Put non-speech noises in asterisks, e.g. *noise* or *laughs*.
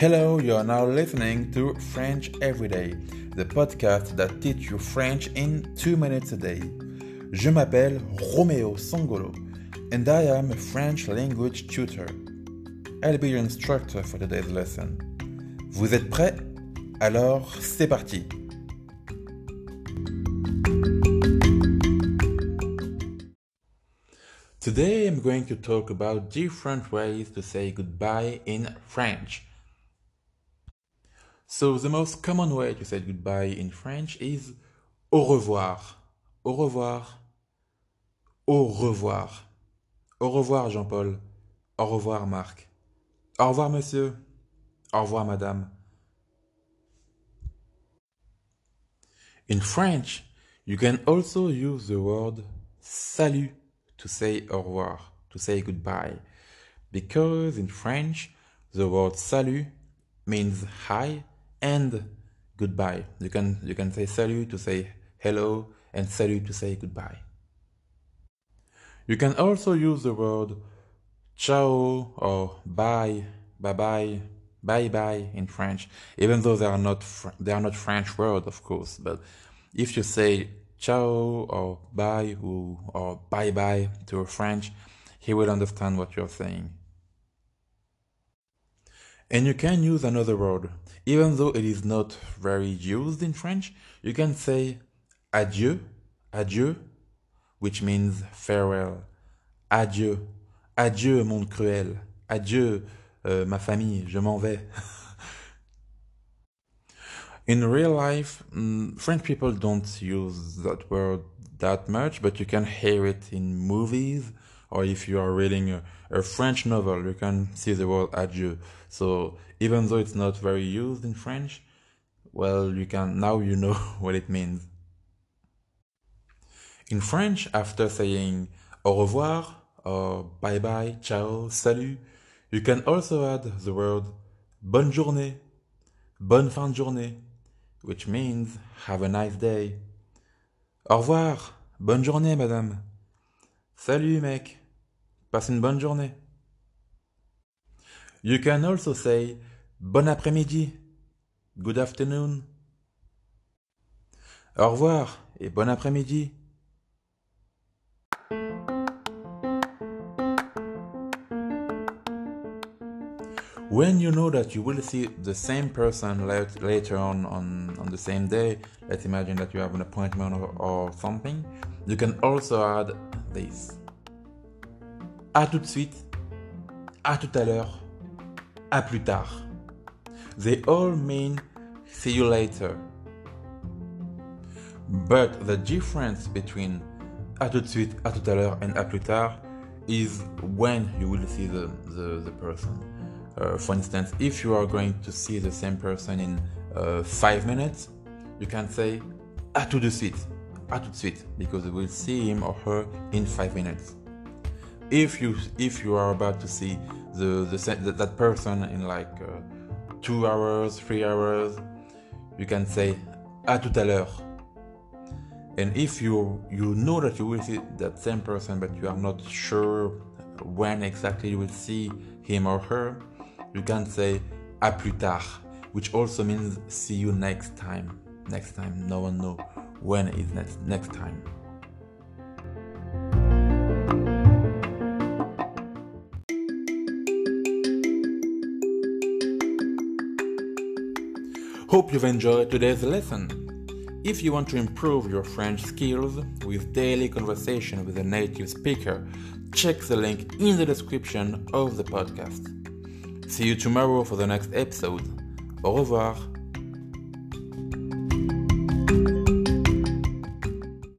Hello, you are now listening to French Every Day, the podcast that teach you French in two minutes a day. Je m'appelle Romeo Sangolo and I am a French language tutor. I'll be your instructor for today's lesson. Vous êtes prêts? Alors, c'est parti! Today I'm going to talk about different ways to say goodbye in French. So the most common way to say goodbye in French is au revoir. Au revoir. Au revoir. Au revoir Jean-Paul. Au revoir Marc. Au revoir monsieur. Au revoir madame. In French, you can also use the word salut to say au revoir, to say goodbye. Because in French, the word salut means hi and goodbye. You can, you can say salut to say hello and salut to say goodbye. You can also use the word ciao or bye, bye bye, bye bye in French, even though they are not they are not French words, of course. But if you say ciao or bye or bye bye to a French, he will understand what you're saying. And you can use another word, even though it is not very used in French. You can say adieu, adieu, which means farewell. Adieu, adieu, monde cruel. Adieu, euh, ma famille, je m'en vais. *laughs* In real life, mm, French people don't use that word that much, but you can hear it in movies, or if you are reading a, a French novel, you can see the word adieu. So even though it's not very used in French, well, you can now you know *laughs* what it means. In French, after saying au revoir or bye bye, ciao, salut, you can also add the word bonne journée, bonne fin de journée, which means have a nice day. Au revoir, bonne journée, madame. Salut, mec, passe une bonne journée. You can also say bon après-midi, good afternoon. Au revoir et bon après-midi. When you know that you will see the same person later on, on the same day, let's imagine that you have an appointment or something, you can also add this. À tout de suite, à tout à l'heure, à plus tard. They all mean see you later. But the difference between à tout de suite, à tout à l'heure, and à plus tard is when you will see the, the, the person. Uh, for instance, if you are going to see the same person in uh, five minutes, you can say à tout de suite, à tout de suite, because you will see him or her in five minutes. If you if you are about to see the, the that person in like uh, two hours, three hours, you can say à tout à l'heure. And if you you know that you will see that same person, but you are not sure when exactly you will see him or her, you can say à plus tard, which also means see you next time. Next time, no one know when is next next time. Hope you've enjoyed today's lesson. If you want to improve your French skills with daily conversation with a native speaker, check the link in the description of the podcast. See you tomorrow for the next episode. Au revoir.